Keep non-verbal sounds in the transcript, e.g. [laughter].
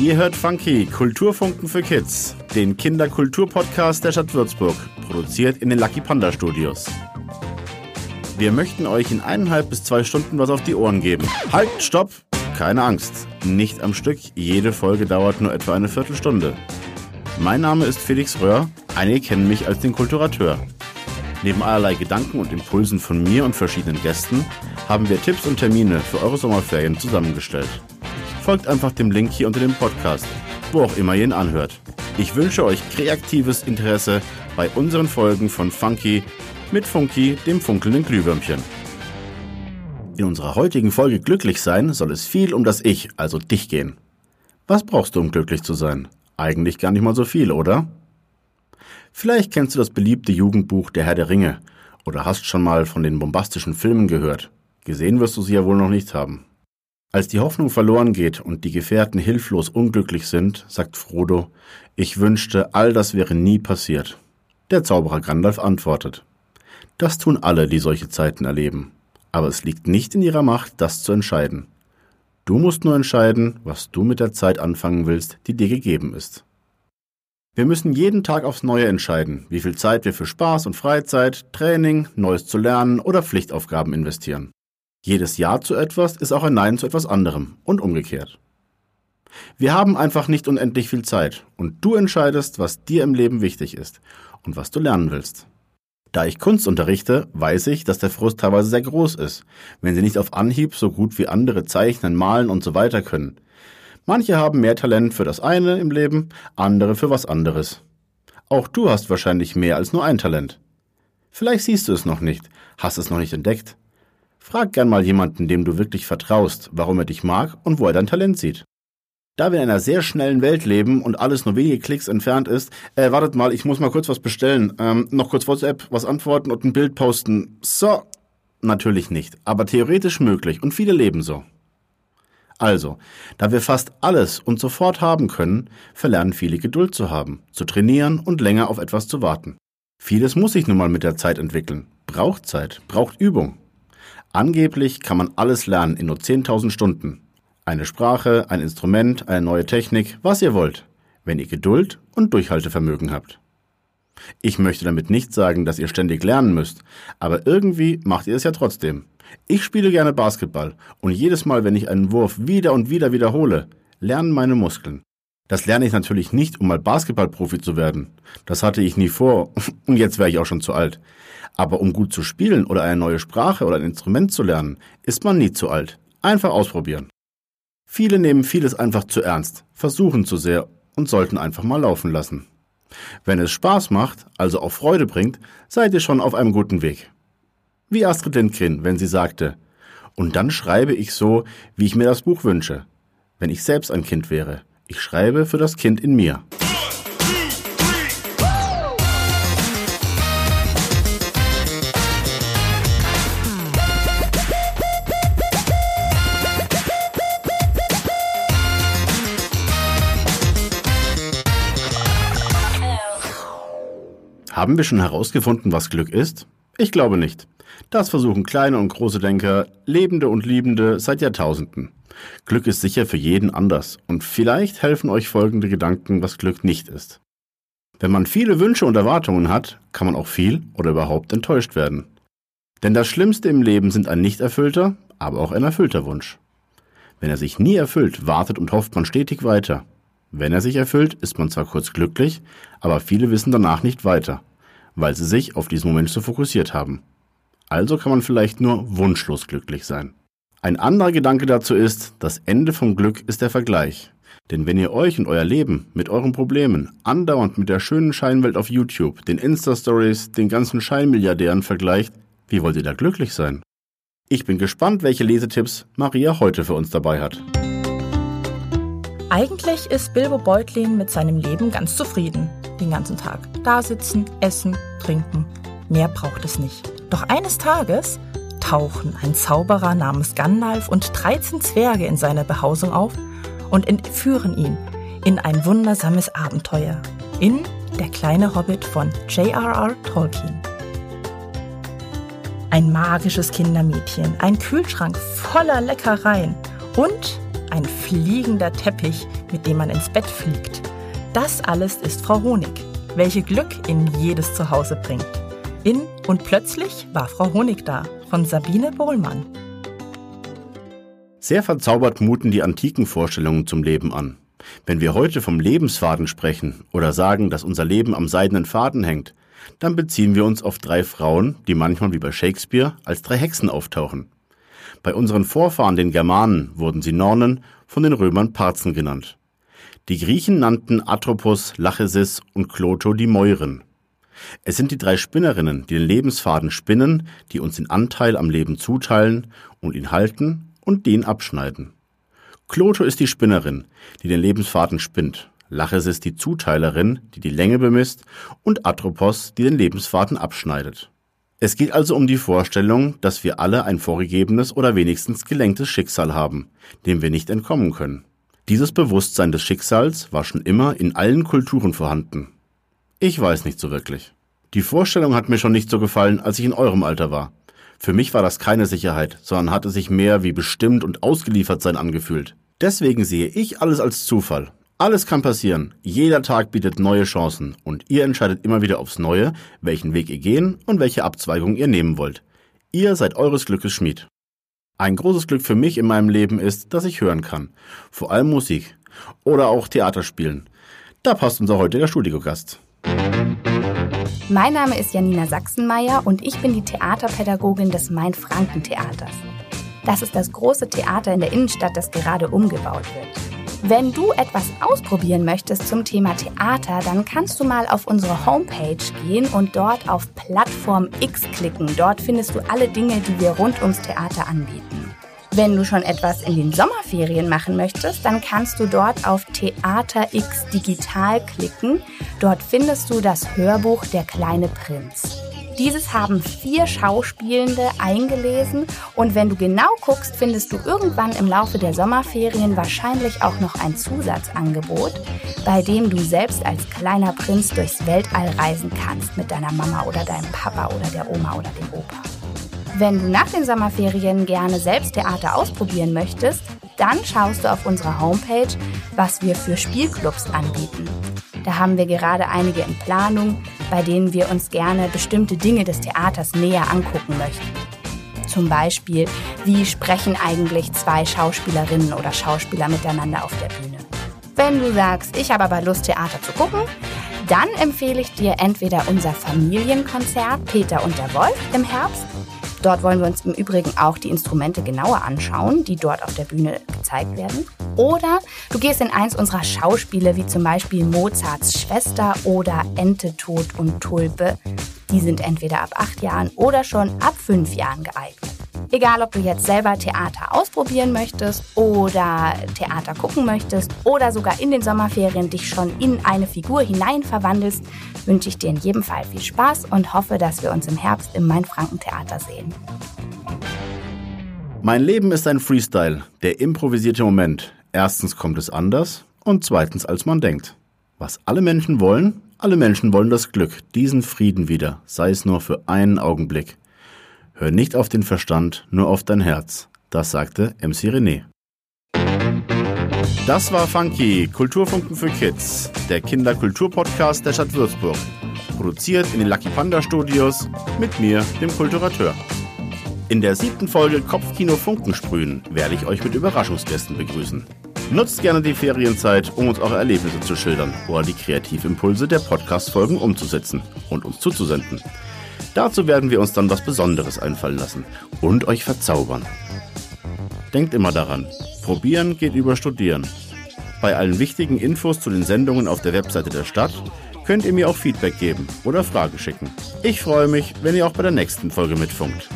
Ihr hört Funky, Kulturfunken für Kids, den Kinderkulturpodcast der Stadt Würzburg, produziert in den Lucky Panda Studios. Wir möchten euch in eineinhalb bis zwei Stunden was auf die Ohren geben. Halt, stopp! Keine Angst, nicht am Stück, jede Folge dauert nur etwa eine Viertelstunde. Mein Name ist Felix Röhr, einige kennen mich als den Kulturateur. Neben allerlei Gedanken und Impulsen von mir und verschiedenen Gästen haben wir Tipps und Termine für eure Sommerferien zusammengestellt. Folgt einfach dem Link hier unter dem Podcast, wo auch immer ihr ihn anhört. Ich wünsche euch kreatives Interesse bei unseren Folgen von Funky mit Funky, dem funkelnden Glühwürmchen. In unserer heutigen Folge Glücklich sein soll es viel um das Ich, also dich gehen. Was brauchst du, um glücklich zu sein? Eigentlich gar nicht mal so viel, oder? Vielleicht kennst du das beliebte Jugendbuch Der Herr der Ringe oder hast schon mal von den bombastischen Filmen gehört. Gesehen wirst du sie ja wohl noch nicht haben. Als die Hoffnung verloren geht und die Gefährten hilflos unglücklich sind, sagt Frodo, ich wünschte, all das wäre nie passiert. Der Zauberer Gandalf antwortet, das tun alle, die solche Zeiten erleben. Aber es liegt nicht in ihrer Macht, das zu entscheiden. Du musst nur entscheiden, was du mit der Zeit anfangen willst, die dir gegeben ist. Wir müssen jeden Tag aufs Neue entscheiden, wie viel Zeit wir für Spaß und Freizeit, Training, Neues zu lernen oder Pflichtaufgaben investieren. Jedes Ja zu etwas ist auch ein Nein zu etwas anderem und umgekehrt. Wir haben einfach nicht unendlich viel Zeit und du entscheidest, was dir im Leben wichtig ist und was du lernen willst. Da ich Kunst unterrichte, weiß ich, dass der Frust teilweise sehr groß ist, wenn sie nicht auf Anhieb so gut wie andere zeichnen, malen und so weiter können, Manche haben mehr Talent für das eine im Leben, andere für was anderes. Auch du hast wahrscheinlich mehr als nur ein Talent. Vielleicht siehst du es noch nicht, hast es noch nicht entdeckt. Frag gern mal jemanden, dem du wirklich vertraust, warum er dich mag und wo er dein Talent sieht. Da wir in einer sehr schnellen Welt leben und alles nur wenige Klicks entfernt ist, äh, wartet mal, ich muss mal kurz was bestellen. Ähm, noch kurz WhatsApp, was antworten und ein Bild posten. So. Natürlich nicht, aber theoretisch möglich und viele leben so. Also, da wir fast alles und sofort haben können, verlernen viele Geduld zu haben, zu trainieren und länger auf etwas zu warten. Vieles muss sich nun mal mit der Zeit entwickeln, braucht Zeit, braucht Übung. Angeblich kann man alles lernen in nur 10.000 Stunden. Eine Sprache, ein Instrument, eine neue Technik, was ihr wollt, wenn ihr Geduld und Durchhaltevermögen habt. Ich möchte damit nicht sagen, dass ihr ständig lernen müsst, aber irgendwie macht ihr es ja trotzdem. Ich spiele gerne Basketball und jedes Mal, wenn ich einen Wurf wieder und wieder wiederhole, lernen meine Muskeln. Das lerne ich natürlich nicht, um mal Basketballprofi zu werden. Das hatte ich nie vor [laughs] und jetzt wäre ich auch schon zu alt. Aber um gut zu spielen oder eine neue Sprache oder ein Instrument zu lernen, ist man nie zu alt. Einfach ausprobieren. Viele nehmen vieles einfach zu ernst, versuchen zu sehr und sollten einfach mal laufen lassen. Wenn es Spaß macht, also auch Freude bringt, seid ihr schon auf einem guten Weg. Wie Astrid Lindgren, wenn sie sagte, und dann schreibe ich so, wie ich mir das Buch wünsche, wenn ich selbst ein Kind wäre. Ich schreibe für das Kind in mir. Haben wir schon herausgefunden, was Glück ist? Ich glaube nicht. Das versuchen kleine und große Denker, Lebende und Liebende seit Jahrtausenden. Glück ist sicher für jeden anders und vielleicht helfen euch folgende Gedanken, was Glück nicht ist. Wenn man viele Wünsche und Erwartungen hat, kann man auch viel oder überhaupt enttäuscht werden. Denn das Schlimmste im Leben sind ein nicht erfüllter, aber auch ein erfüllter Wunsch. Wenn er sich nie erfüllt, wartet und hofft man stetig weiter. Wenn er sich erfüllt, ist man zwar kurz glücklich, aber viele wissen danach nicht weiter, weil sie sich auf diesen Moment so fokussiert haben. Also kann man vielleicht nur wunschlos glücklich sein. Ein anderer Gedanke dazu ist, das Ende vom Glück ist der Vergleich. Denn wenn ihr euch und euer Leben mit euren Problemen andauernd mit der schönen Scheinwelt auf YouTube, den Insta-Stories, den ganzen Scheinmilliardären vergleicht, wie wollt ihr da glücklich sein? Ich bin gespannt, welche Lesetipps Maria heute für uns dabei hat. Eigentlich ist Bilbo Beutlin mit seinem Leben ganz zufrieden. Den ganzen Tag da sitzen, essen, trinken. Mehr braucht es nicht. Doch eines Tages tauchen ein Zauberer namens Gandalf und 13 Zwerge in seiner Behausung auf und entführen ihn in ein wundersames Abenteuer in Der kleine Hobbit von J.R.R. Tolkien. Ein magisches Kindermädchen, ein Kühlschrank voller Leckereien und ein fliegender Teppich, mit dem man ins Bett fliegt. Das alles ist Frau Honig, welche Glück in jedes Zuhause bringt. In und plötzlich war Frau Honig da von Sabine Bohlmann. Sehr verzaubert muten die antiken Vorstellungen zum Leben an. Wenn wir heute vom Lebensfaden sprechen oder sagen, dass unser Leben am seidenen Faden hängt, dann beziehen wir uns auf drei Frauen, die manchmal wie bei Shakespeare als drei Hexen auftauchen. Bei unseren Vorfahren, den Germanen, wurden sie Nornen, von den Römern Parzen genannt. Die Griechen nannten Atropos, Lachesis und Kloto die Mäuren. Es sind die drei Spinnerinnen, die den Lebensfaden spinnen, die uns den Anteil am Leben zuteilen und ihn halten und den abschneiden. Kloto ist die Spinnerin, die den Lebensfaden spinnt. Laches ist die Zuteilerin, die die Länge bemisst, und Atropos, die den Lebensfaden abschneidet. Es geht also um die Vorstellung, dass wir alle ein vorgegebenes oder wenigstens gelenktes Schicksal haben, dem wir nicht entkommen können. Dieses Bewusstsein des Schicksals war schon immer in allen Kulturen vorhanden. Ich weiß nicht so wirklich. Die Vorstellung hat mir schon nicht so gefallen, als ich in eurem Alter war. Für mich war das keine Sicherheit, sondern hatte sich mehr wie bestimmt und ausgeliefert sein angefühlt. Deswegen sehe ich alles als Zufall. Alles kann passieren. Jeder Tag bietet neue Chancen und ihr entscheidet immer wieder aufs Neue, welchen Weg ihr gehen und welche Abzweigung ihr nehmen wollt. Ihr seid eures Glückes Schmied. Ein großes Glück für mich in meinem Leben ist, dass ich hören kann. Vor allem Musik. Oder auch Theater spielen. Da passt unser heutiger Studiogast. Mein Name ist Janina Sachsenmeier und ich bin die Theaterpädagogin des Main-Franken-Theaters. Das ist das große Theater in der Innenstadt, das gerade umgebaut wird. Wenn du etwas ausprobieren möchtest zum Thema Theater, dann kannst du mal auf unsere Homepage gehen und dort auf Plattform X klicken. Dort findest du alle Dinge, die wir rund ums Theater anbieten. Wenn du schon etwas in den Sommerferien machen möchtest, dann kannst du dort auf Theater X Digital klicken. Dort findest du das Hörbuch Der kleine Prinz. Dieses haben vier Schauspielende eingelesen und wenn du genau guckst, findest du irgendwann im Laufe der Sommerferien wahrscheinlich auch noch ein Zusatzangebot, bei dem du selbst als kleiner Prinz durchs Weltall reisen kannst mit deiner Mama oder deinem Papa oder der Oma oder dem Opa. Wenn du nach den Sommerferien gerne selbst Theater ausprobieren möchtest, dann schaust du auf unserer Homepage, was wir für Spielclubs anbieten. Da haben wir gerade einige in Planung, bei denen wir uns gerne bestimmte Dinge des Theaters näher angucken möchten. Zum Beispiel, wie sprechen eigentlich zwei Schauspielerinnen oder Schauspieler miteinander auf der Bühne. Wenn du sagst, ich habe aber Lust, Theater zu gucken, dann empfehle ich dir entweder unser Familienkonzert Peter und der Wolf im Herbst Dort wollen wir uns im Übrigen auch die Instrumente genauer anschauen, die dort auf der Bühne gezeigt werden. Oder du gehst in eins unserer Schauspiele, wie zum Beispiel Mozarts Schwester oder Ente, Tod und Tulpe. Die sind entweder ab acht Jahren oder schon ab fünf Jahren geeignet. Egal, ob du jetzt selber Theater ausprobieren möchtest oder Theater gucken möchtest oder sogar in den Sommerferien dich schon in eine Figur hinein verwandelst, wünsche ich dir in jedem Fall viel Spaß und hoffe, dass wir uns im Herbst im Main-Franken-Theater sehen. Mein Leben ist ein Freestyle, der improvisierte Moment. Erstens kommt es anders und zweitens als man denkt. Was alle Menschen wollen, alle Menschen wollen das Glück, diesen Frieden wieder, sei es nur für einen Augenblick. Hör nicht auf den Verstand, nur auf dein Herz. Das sagte MC René. Das war Funky, Kulturfunken für Kids, der Kinderkulturpodcast der Stadt Würzburg. Produziert in den Lucky Panda Studios mit mir, dem Kulturateur. In der siebten Folge Kopfkino Funken sprühen werde ich euch mit Überraschungsgästen begrüßen. Nutzt gerne die Ferienzeit, um uns eure Erlebnisse zu schildern oder die Kreativimpulse der Podcast-Folgen umzusetzen und uns zuzusenden. Dazu werden wir uns dann was Besonderes einfallen lassen und euch verzaubern. Denkt immer daran, probieren geht über studieren. Bei allen wichtigen Infos zu den Sendungen auf der Webseite der Stadt könnt ihr mir auch Feedback geben oder Fragen schicken. Ich freue mich, wenn ihr auch bei der nächsten Folge mitfunkt.